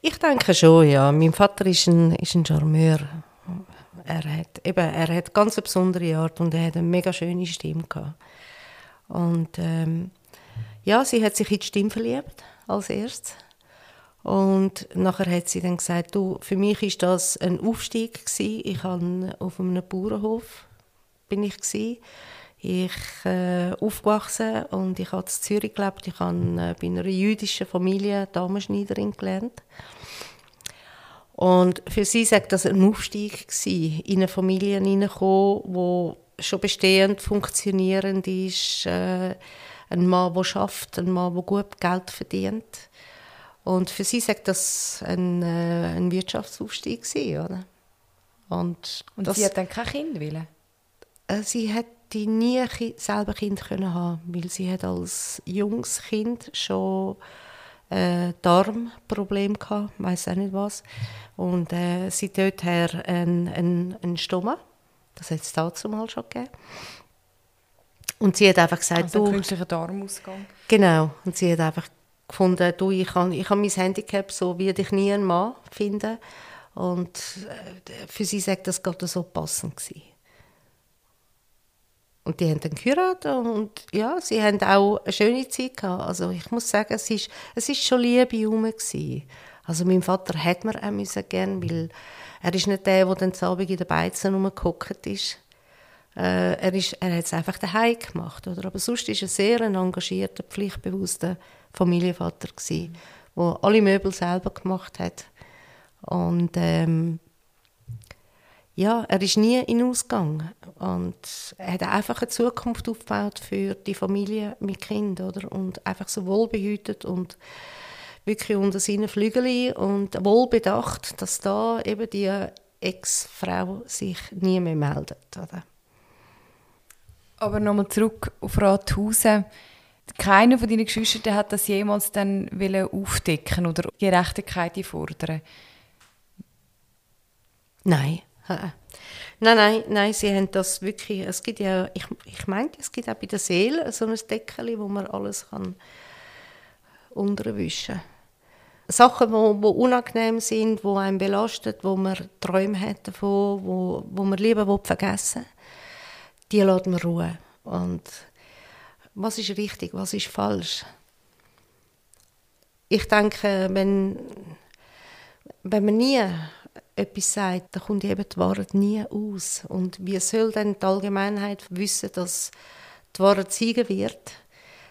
Ich denke schon, ja. Mein Vater ist ein, ist ein Charmeur er hat, eben, er hat ganz eine besondere Art und er hat eine mega schöne Stimme gehabt. Und ähm, ja, sie hat sich in die Stimme verliebt als erstes. Und nachher hat sie dann gesagt, du, für mich ist das ein Aufstieg gewesen. Ich habe auf einem Bauernhof bin ich gewesen. Ich äh, aufgewachsen und ich habe in Zürich gelebt. Ich habe äh, bei einer jüdischen Familie Damenschneiderin gelernt. Und für sie sagt das ein Aufstieg gewesen, in eine Familie hineinkommen, wo schon bestehend funktionierend ist, äh, ein Mann, der schafft, ein Mann, der gut Geld verdient. Und für sie sagt das ein, äh, ein Wirtschaftsaufstieg gewesen, oder? Und, Und das, sie hat dann kein Kind wollen? Äh, sie hätte nie selber Kind können haben, weil sie hat als junges Kind schon äh, Darmproblem gehabt, weiß auch nicht was. Und äh, sie dort her ein, ein, ein Stoma, das hat es dazu mal schon gegeben. Und sie hat einfach gesagt, also du... künstlicher Darmausgang. Genau. Und sie hat einfach gefunden, du, ich habe ich hab mein Handicap, so wie ich nie einen Mann finden. Und äh, für sie sagt das gerade so passend gewesen. Und die haben dann geheiratet und ja, sie haben auch eine schöne Zeit gehabt. Also ich muss sagen, es ist, es ist schon Liebe herum gewesen. Also mein Vater hat mir auch müssen gern, weil er ist nicht der, der dann Abend in den Beizen rumgehockt ist. Äh, er, ist, er hat es einfach daheim gemacht, oder? Aber sonst ist er sehr ein engagierter, pflichtbewusster Familienvater gewesen, der alle Möbel selber gemacht hat. Und ähm, ja, er ist nie in Ausgang und er hat einfach eine Zukunft aufgebaut für die Familie mit Kind, oder? Und einfach so wohlbehütet und wirklich unter seinen Flügeln und wohlbedacht, dass da eben die Ex-Frau sich nie mehr meldet, oder? Aber nochmal zurück auf Rathausen. Keiner von deinen Geschwistern hat das jemals dann aufdecken oder Gerechtigkeit fordern? Nein. Nein, nein, nein, sie haben das wirklich, es gibt ja, ich, ich meine, es gibt auch bei der Seele so ein Deckel, wo man alles kann unterwischen kann. Sachen, die unangenehm sind, die einem belastet, wo man Träume hat davon, wo, wo man lieber vergessen will, die lässt man ruhen. Und was ist richtig, was ist falsch? Ich denke, wenn, wenn man nie etwas sagt, dann kommt eben die Wahrheit nie aus. Und wie soll dann die Allgemeinheit wissen, dass die Wahrheit siegen wird,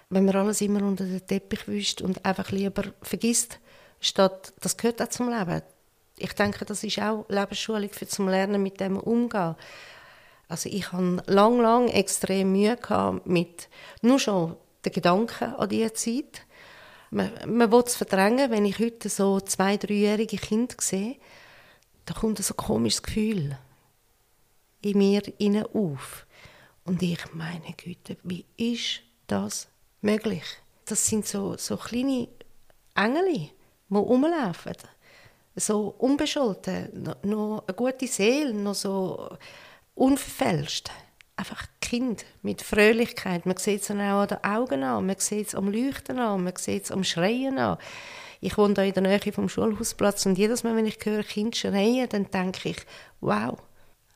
wenn man alles immer unter den Teppich wischt und einfach lieber vergisst, statt das gehört auch zum Leben. Ich denke, das ist auch Lebensschulung für zum Lernen mit dem umgehen. Also ich hatte lang, lang extrem Mühe mit nur schon den Gedanken an diese Zeit Man, man will es verdrängen, wenn ich heute so zwei-, dreijährige Kinder sehe, da kommt so ein komisches Gefühl in mir auf. Und ich meine Güte, wie ist das möglich? Das sind so, so kleine Engel, die rumlaufen. So unbescholten, noch eine gute Seele, noch so unverfälscht. Einfach Kind mit Fröhlichkeit. Man sieht es auch an den Augen an, man sieht es am Leuchten an, man sieht es am Schreien an. Ich wohne da in der Nähe vom Schulhausplatz und jedes Mal, wenn ich höre Kind schreien, dann denke ich, wow,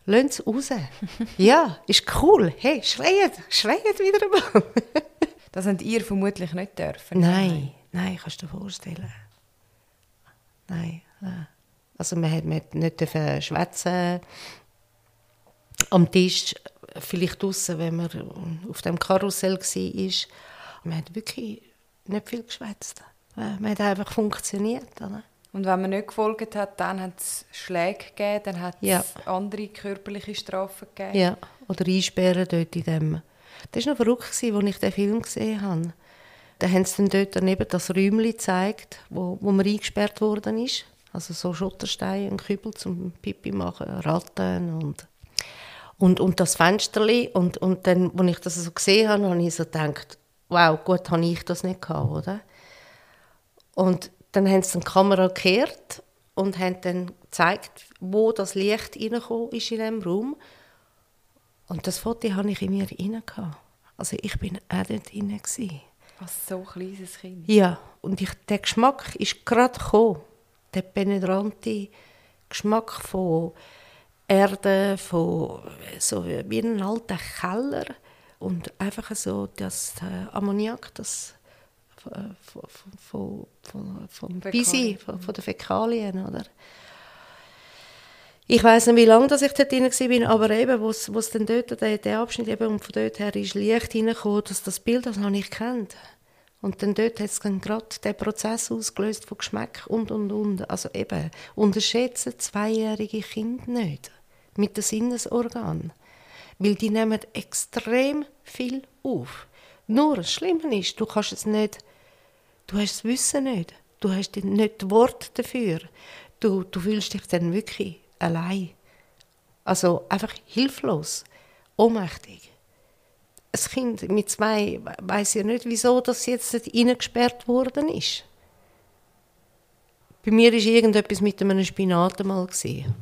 Lasst es raus. <laughs> ja, ist cool. Hey, schreit, schreit wieder einmal. <laughs> das habt ihr vermutlich nicht dürfen. Nein, nein, kannst du dir vorstellen. Nein. Also man hat, man hat nicht schwätzen am Tisch, vielleicht draußen, wenn man auf dem Karussell war. Man hat wirklich nicht viel geschwätzt. Man hat einfach funktioniert. Oder? Und wenn man nicht gefolgt hat, dann hat es Schläge gegeben, dann hat es ja. andere körperliche Strafen gegeben. Ja, oder Einsperren dort in dem. Das war noch verrückt, als ich den Film gesehen habe. Da haben sie dann dort daneben das Räumchen gezeigt, wo, wo man eingesperrt worden ist. Also so Schottersteine und Kübel zum Pipi machen, Ratten und und, und das Fensterli und, und dann, als ich das so gesehen habe, habe ich so gedacht, wow, gut, habe ich das nicht gehabt, oder? Und dann haben sie die Kamera gekehrt und haben dann gezeigt, wo das Licht reingekommen ist in diesem Raum. Und das Foto hatte ich in mir rein. Also ich bin auch dort drin. Als so kleines Kind? Ja, und ich, der Geschmack ist gerade gekommen. Der penetrante Geschmack von Erde, von so wie ein alter Keller. Und einfach so das äh, Ammoniak, das von, von, von, von Bisi, von, von den Fäkalien, oder? Ich weiß nicht, wie lange dass ich dort drin war, aber eben, wo es dann dort, der, der Abschnitt eben, und von dort her ist Licht hineingekommen, dass das Bild, das habe ich kennt. Und dann dort hat es dann gerade den Prozess ausgelöst von Geschmack und, und, und. Also eben, unterschätzen zweijährige Kinder nicht mit den Sinnesorganen. Weil die nehmen extrem viel auf. Nur das Schlimme ist, du kannst es nicht Du hast das Wissen nicht. Du hast nicht das Wort dafür. Du, du fühlst dich dann wirklich allein. Also einfach hilflos, ohnmächtig. Ein Kind mit zwei weiß ja nicht, wieso das jetzt reingesperrt worden ist. Bei mir war irgendetwas mit einem Spinat mal. Gewesen.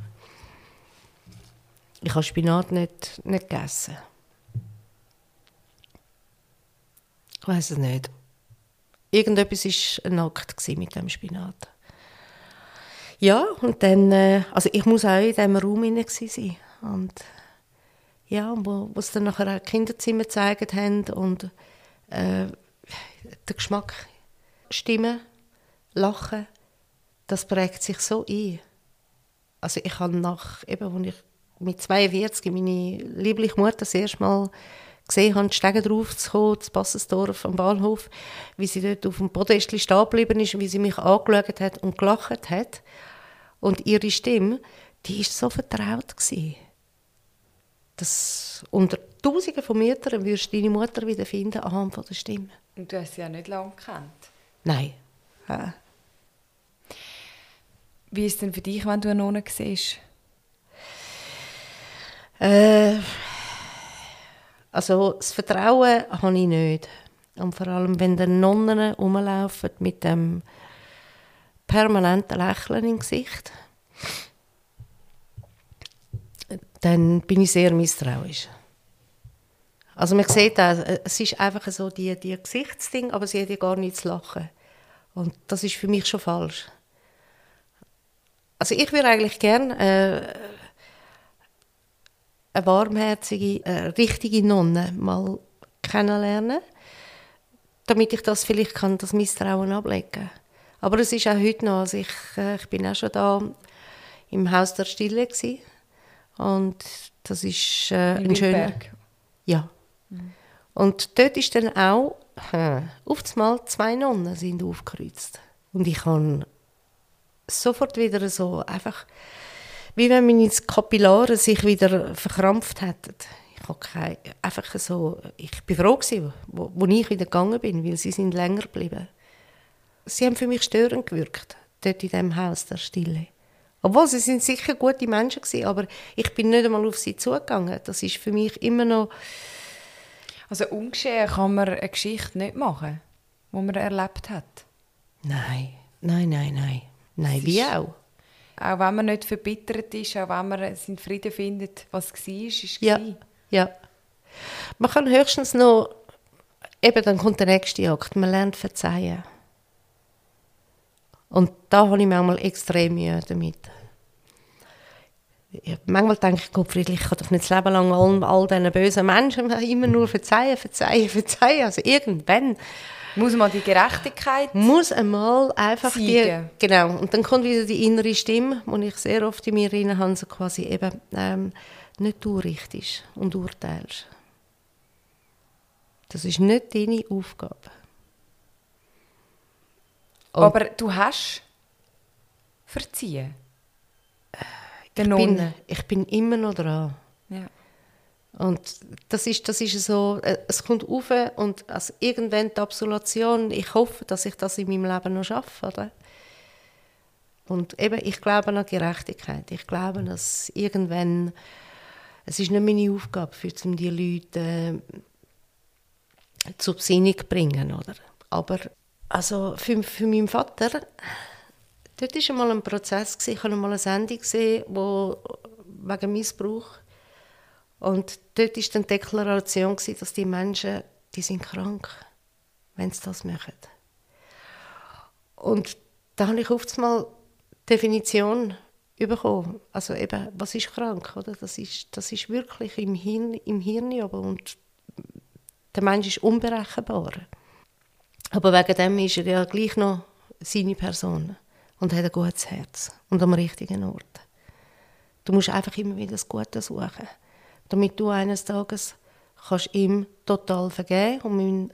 Ich habe Spinat nicht, nicht gegessen. Ich weiß es nicht irgendetwas war ein Akt mit dem Spinat. Ja, und dann, äh, also ich muss auch in diesem Raum sein. Und ja, wo, wo sie dann nachher auch Kinderzimmer gezeigt haben und äh, der Geschmack, Stimmen, Lachen, das prägt sich so ein. Also ich habe nach, eben, als ich mit 42 meine liebliche Mutter das erste Mal gesehen habe, die Stege drauf zu kommen, zu Bassensdorf am Bahnhof, wie sie dort auf dem Podest stehen geblieben ist, wie sie mich angeschaut hat und gelacht hat. Und ihre Stimme, die war so vertraut gewesen. Das unter Tausenden von Müttern wirst du deine Mutter wieder finden anhand von der Stimme. Und du hast sie ja nicht lange gekannt? Nein. Ja. Wie ist es denn für dich, wenn du eine Nonne siehst? Äh, also das Vertrauen habe ich nicht. Und vor allem, wenn die Nonnen rumlaufen mit dem permanenten Lächeln im Gesicht, dann bin ich sehr misstrauisch. Also man sieht auch, es ist einfach so die, die Gesichtsding, aber sie hat ja gar nichts zu lachen. Und das ist für mich schon falsch. Also ich würde eigentlich gerne äh, eine warmherzige, eine richtige Nonne mal kennenlernen, damit ich das vielleicht kann, das Misstrauen ablegen kann. Aber es ist auch heute noch, also ich, äh, ich bin auch schon da im Haus der Stille gewesen. und das ist äh, ein schöner... Ja. Mhm. Und dort ist dann auch, äh, auf einmal zwei Nonnen sind aufgekreuzt. Und ich habe sofort wieder so einfach wie wenn meine Kapillare sich wieder verkrampft hätten. Ich habe keine, einfach so, ich bin froh gewesen, wo, wo ich wieder gegangen bin, weil sie sind länger geblieben. sie haben für mich störend gewirkt, dort in diesem Haus der Stille. Obwohl, sie sind sicher gute Menschen gewesen, aber ich bin nicht einmal auf sie zugegangen. Das ist für mich immer noch... Also ungeschehen kann man eine Geschichte nicht machen, die man erlebt hat? Nein, nein, nein, nein. Nein, wie auch. Auch wenn man nicht verbittert ist, auch wenn man seinen Frieden findet, was war, ist ja, ja. Man kann höchstens noch... Eben, dann kommt der nächste Akt. Man lernt verzeihen. Und da habe ich manchmal extrem Mühe damit. Ja, manchmal denke ich, Gottfried, ich kann doch nicht das Leben lang all, all diesen bösen Menschen immer nur verzeihen, verzeihen, verzeihen. Also irgendwann... Muss man die Gerechtigkeit Muss einmal einfach siegen. die... Genau. Und dann kommt wieder die innere Stimme, die ich sehr oft in mir drin habe, so quasi eben ähm, nicht du richtest und urteilst. Das ist nicht deine Aufgabe. Und Aber du hast verziehen. Ich bin, ich bin immer noch dran. Und das ist, das ist so, äh, es kommt auf und also irgendwann die Absolution, ich hoffe, dass ich das in meinem Leben noch schaffe. Oder? Und eben, ich glaube an Gerechtigkeit. Ich glaube, dass irgendwann, es ist nicht meine Aufgabe, für die Leute äh, zur Besinnung zu bringen. Oder? Aber also für, für meinen Vater, dort war einmal ein Prozess, ich habe einmal eine Sendung gesehen, wo, wegen Missbrauch. Und dort war dann die Deklaration, dass die Menschen, die sind krank, wenn sie das machen. Und da habe ich oft mal Definition bekommen. Also eben, was ist krank? Oder? Das, ist, das ist wirklich im Hirn, im Hirn aber und der Mensch ist unberechenbar. Aber wegen dem ist er ja gleich noch seine Person und hat ein gutes Herz und am richtigen Ort. Du musst einfach immer wieder das Gute suchen, damit du eines Tages kannst ihm total vergeben und mein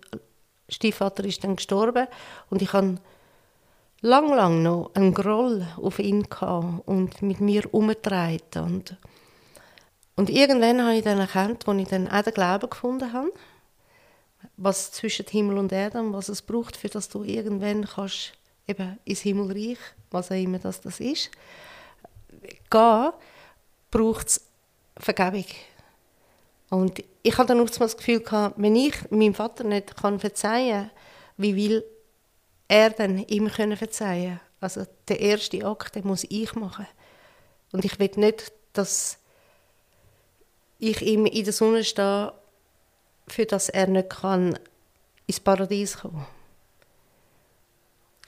Stiefvater ist dann gestorben und ich habe lang, lang noch einen Groll auf ihn gehabt und mit mir umgetragen und und irgendwann habe ich dann erkannt, als ich dann auch den Glauben gefunden habe, was zwischen Himmel und Erde und was es braucht, für dass du irgendwann kannst eben ins Himmelreich, was auch immer das, das ist, gehen, braucht es Vergebung. Und ich hatte dann oft das Gefühl gehabt, wenn ich meinem Vater nicht kann verzeihen kann, wie will er denn ihm können verzeihen? Also der erste Akt, den muss ich machen. Und ich will nicht, dass ich ihm in der Sonne stehe für das er nicht kann ins Paradies kommen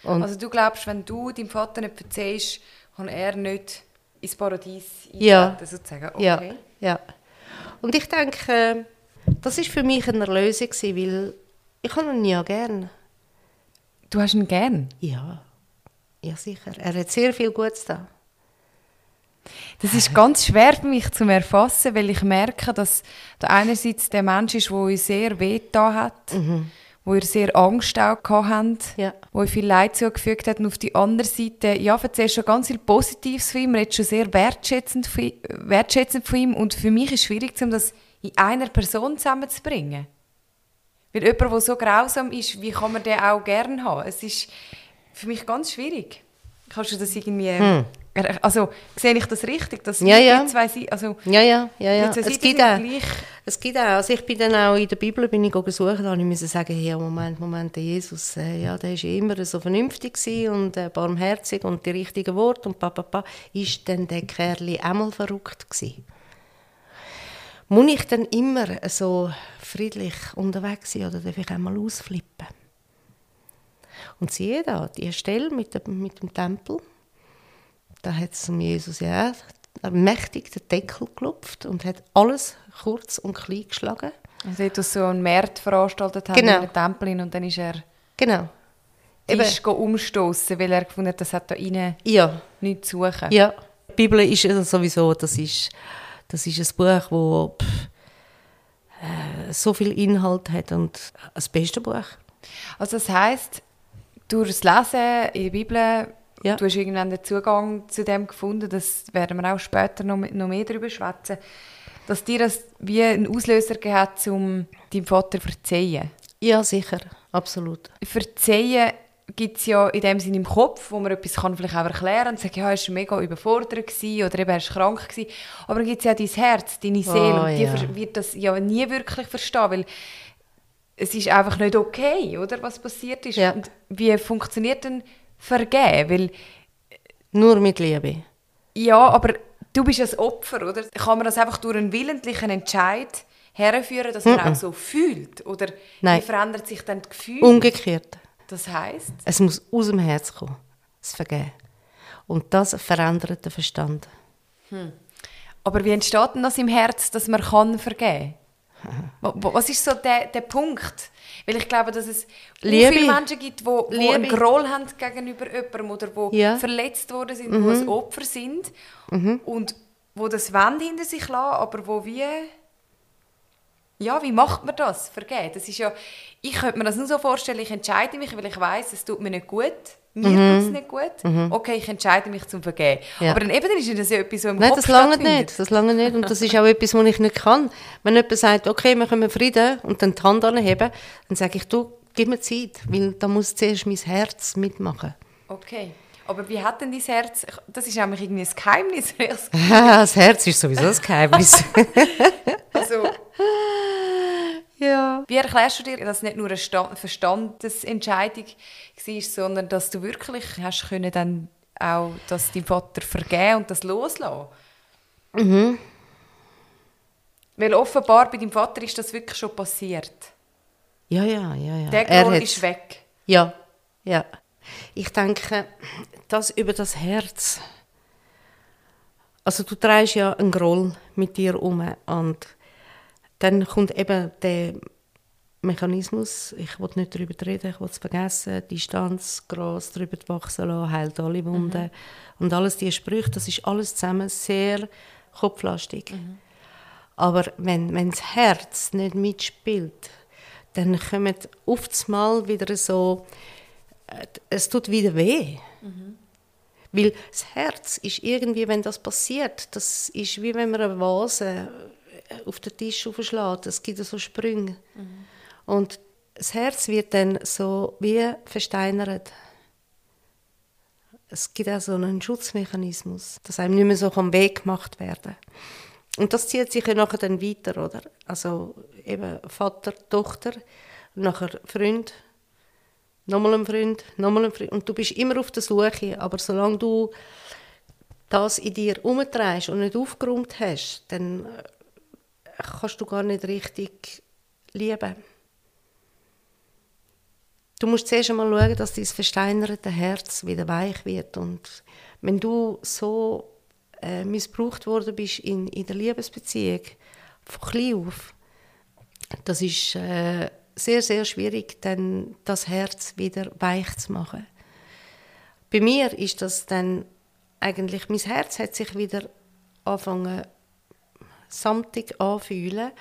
Und Also du glaubst, wenn du deinem Vater nicht verzeihst, kann er nicht ins Paradies eintreten, ja. sozusagen? Okay. Ja, ja. Und ich denke, das ist für mich eine Erlösung, weil ich habe ihn ja gern. Du hast ihn gern? Ja, ja sicher. Er hat sehr viel Gutes da. Das ist ganz schwer für mich zu erfassen, weil ich merke, dass da einerseits der Mensch ist, der uns sehr weh hat, mhm. Wo ihr sehr Angst auch habt, ja. wo ihr viel Leid zugefügt hat. Und auf der anderen Seite, ja, erzählst schon ganz viel Positives von ihm, redet schon sehr wertschätzend von, wertschätzend von ihm. Und für mich ist es schwierig, das in einer Person zusammenzubringen. Weil jemand, der so grausam ist, wie kann man den auch gerne haben? Es ist für mich ganz schwierig. Kannst du das irgendwie... Hm. Also sehe ich das richtig, dass ja, ja. zwei Seiten, also ja, ja, ja, ja. Es gibt auch, es gibt auch, also ich bin dann auch in der Bibel bin ich gesucht, da musste ich sagen, ja Moment, Moment, der Jesus, äh, ja, der ist immer so vernünftig und äh, barmherzig und die richtigen Worte und papa, pa, ist denn der Kerl einmal verrückt gewesen? Muss ich dann immer so friedlich unterwegs sein oder darf ich einmal ausflippen? Und siehe da, die Stelle mit dem, mit dem Tempel, da hat es Jesus ja mächtig den Deckel geklopft und hat alles kurz und klein geschlagen. Also hat so einen März veranstaltet haben genau. in den Tempel und dann ist er genau. Tisch umstoßen, weil er gefunden hat, das hat da innen ja. nichts zu suchen. Ja, die Bibel ist sowieso, das ist, das ist ein Buch, wo pff, äh, so viel Inhalt hat und das beste Buch. Also das heißt, durch das Lesen in der Bibel ja. Du hast irgendwann den Zugang zu dem gefunden, das werden wir auch später noch, noch mehr darüber schwätzen, dass dir das wie einen Auslöser gehabt um deinem Vater zu verzeihen. Ja, sicher, absolut. Verzeihen gibt es ja in dem Sinne im Kopf, wo man etwas kann vielleicht auch erklären kann und sagen, ja, er war mega überfordert gewesen, oder eben er war krank gewesen. Aber dann gibt es ja dein Herz, deine Seele Oh, und die ja. wird das ja nie wirklich verstehen, weil es ist einfach nicht okay, oder, was passiert ist. Ja. Und wie funktioniert denn Vergeben? Weil, Nur mit Liebe. ja, aber du bist ein Opfer, oder? Kann man das einfach durch einen willentlichen Entscheid herführen, dass man auch so fühlt? Oder Nein. wie verändert sich dann das Gefühl? Umgekehrt. das heisst? Es muss aus dem Herz kommen, das Vergeben. Und das verändert den Verstand. Aber wie entsteht denn das im Herz, dass man kann vergeben <laughs> kann? Was ist so der, der Punkt? Weil ich glaube, dass es Liebe. viele Menschen gibt, die, die Liebe. einen Groll haben gegenüber jemandem oder die Ja. Mhm. verletzt worden sind, die ein Opfer sind und wo das Wand hinter sich lassen, aber wo wie... Ja, wie macht man das? Vergeben. Das ist ja, ich könnte mir das nur so vorstellen, ich entscheide mich, weil ich weiß, es tut mir nicht gut. Mir tut es nicht gut. Okay, ich entscheide mich zum Vergeben. Mhm. Ja. Aber dann eben dann ist das ja etwas, so im Nein, Kopf das lange nicht. Das lange nicht. Und das ist auch etwas, was ich nicht kann. Wenn jemand sagt, okay, wir können Frieden und dann die Hand anheben, dann sage ich, du, gib mir Zeit, weil da muss zuerst mein Herz mitmachen. Okay. Aber wie hat denn dein Herz, das ist nämlich irgendwie ein Geheimnis, <laughs> <laughs> das Herz ist sowieso das Geheimnis. <laughs> also, ja. wie erklärst du dir, dass es nicht nur eine Sta- Verstandesentscheidung war, sondern dass du wirklich hast können dann auch dass dein Vater vergeben und das loslassen? Mhm. Weil offenbar bei deinem Vater ist das wirklich schon passiert. Ja, ja, ja, ja. Der Er Groll hat- ist weg. Ja, ja. Ich denke, das über das Herz. Also du trägst ja einen Groll mit dir um und dann kommt eben der Mechanismus, ich will nicht darüber reden, ich will es vergessen, Distanz, Gras drüber wachsen lassen, heilt alle Wunden und alles diese Sprüche, das ist alles zusammen sehr kopflastig. Aber wenn, wenn das Herz nicht mitspielt, dann kommen oft mal wieder so, äh, es tut wieder weh. Weil das Herz ist irgendwie, wenn das passiert, das ist wie wenn man eine Vase auf den Tisch aufschlägt. Es gibt so Sprünge. Und das Herz wird dann so wie versteinert. Es gibt auch so einen Schutzmechanismus, dass einem nicht mehr so am Weg gemacht werden Und das zieht sich ja nachher dann weiter, oder? Also eben Vater, Tochter, nachher Freund, nochmal ein Freund, nochmal ein Freund. Und du bist immer auf der Suche, aber solange du das in dir umdrehst und nicht aufgeräumt hast, dann kannst du gar nicht richtig lieben. Du musst zuerst einmal schauen, dass dein versteinerte Herz wieder weich wird. Und wenn du so äh, missbraucht worden bist in, in der Liebesbeziehung, von klein auf, das ist äh, sehr, sehr schwierig, dann das Herz wieder weich zu machen. Bei mir ist das dann eigentlich, mein Herz hat sich wieder angefangen samtig anfühlen,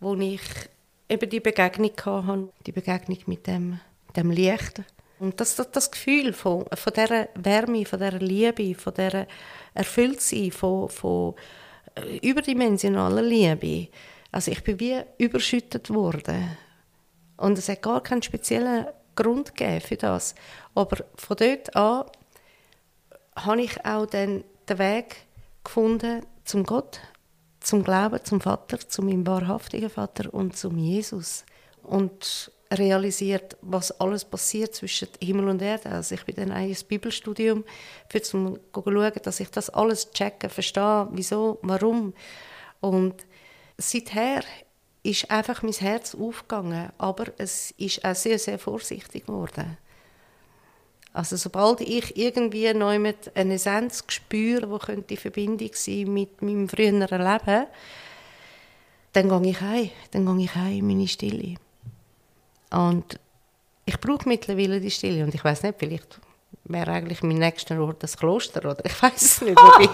wo ich eben die Begegnung hatte, die Begegnung mit dem, dem Licht. Und das, das, das Gefühl von, von dieser Wärme, von dieser Liebe, von dieser Erfülltsein, von, von äh, überdimensionaler Liebe. Also ich bin wie überschüttet worden. Und es hat gar keinen speziellen Grund für das. Aber von dort an habe ich auch dann den Weg gefunden zum Gott, zum Glauben, zum Vater, zu meinem wahrhaftigen Vater und zum Jesus. Und realisiert, was alles passiert zwischen Himmel und Erde. Also ich bin dann ins Bibelstudium, für zu schauen, dass ich das alles checke, verstehe, wieso, warum. Und seither ist einfach mein Herz aufgegangen, aber es ist auch sehr, sehr vorsichtig geworden. Also sobald ich irgendwie neu mit eine Essenz spüre, die könnte in Verbindung sein mit meinem früheren Leben, dann gehe ich heim, dann gehe ich heim in meine Stille. Und ich brauche mittlerweile die Stille und ich weiß nicht, vielleicht wäre eigentlich mein nächster Ort das Kloster oder ich weiß es nicht. Wobei,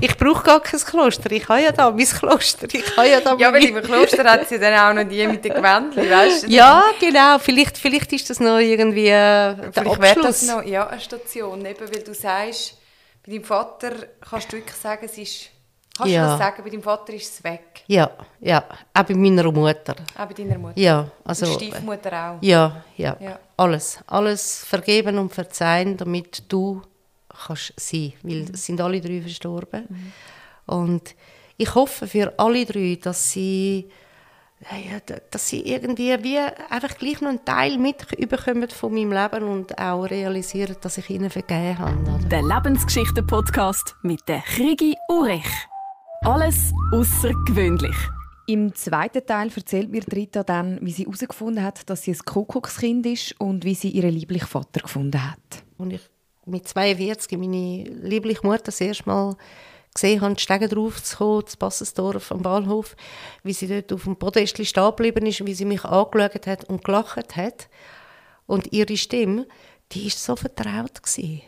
ich <laughs> brauche gar kein Kloster, ich habe ja da mein Kloster, ich habe ja da Ja, weil meine- im Kloster hat sie dann auch noch die mit den Gewändchen, weißt du? ja, genau. Vielleicht, vielleicht ist das noch irgendwie äh, der Vielleicht wäre das noch ja, eine Station, eben, weil du sagst, bei deinem Vater kannst du wirklich sagen, es ist Kannst Ja. du das sagen? Bei deinem Vater ist es weg. Ja, ja. Auch bei meiner Mutter. Auch bei deiner Mutter. Ja, also... Und Stiefmutter auch. Ja, ja, Ja. Alles. Alles vergeben und verzeihen, damit du kannst sein. Weil es sind alle drei verstorben. Und ich hoffe für alle drei, dass sie, ja, dass sie irgendwie wie einfach gleich noch einen Teil mitbekommen von meinem Leben und auch realisieren, dass ich ihnen vergeben habe. Oder? Der Lebensgeschichten-Podcast mit der Krigi Urech. Alles außergewöhnlich. Im zweiten Teil erzählt mir Rita dann, wie sie herausgefunden hat, dass sie ein Kuckuckskind ist und wie sie ihren lieblichen Vater gefunden hat. Als ich mit 42 meine liebliche Mutter das erste Mal gesehen habe, die Stege drauf zu kommen, zu Bassensdorf am Bahnhof, wie sie dort auf dem Podest stehen geblieben ist, wie sie mich angeschaut hat und gelacht hat. Und ihre Stimme, die ist so vertraut gewesen.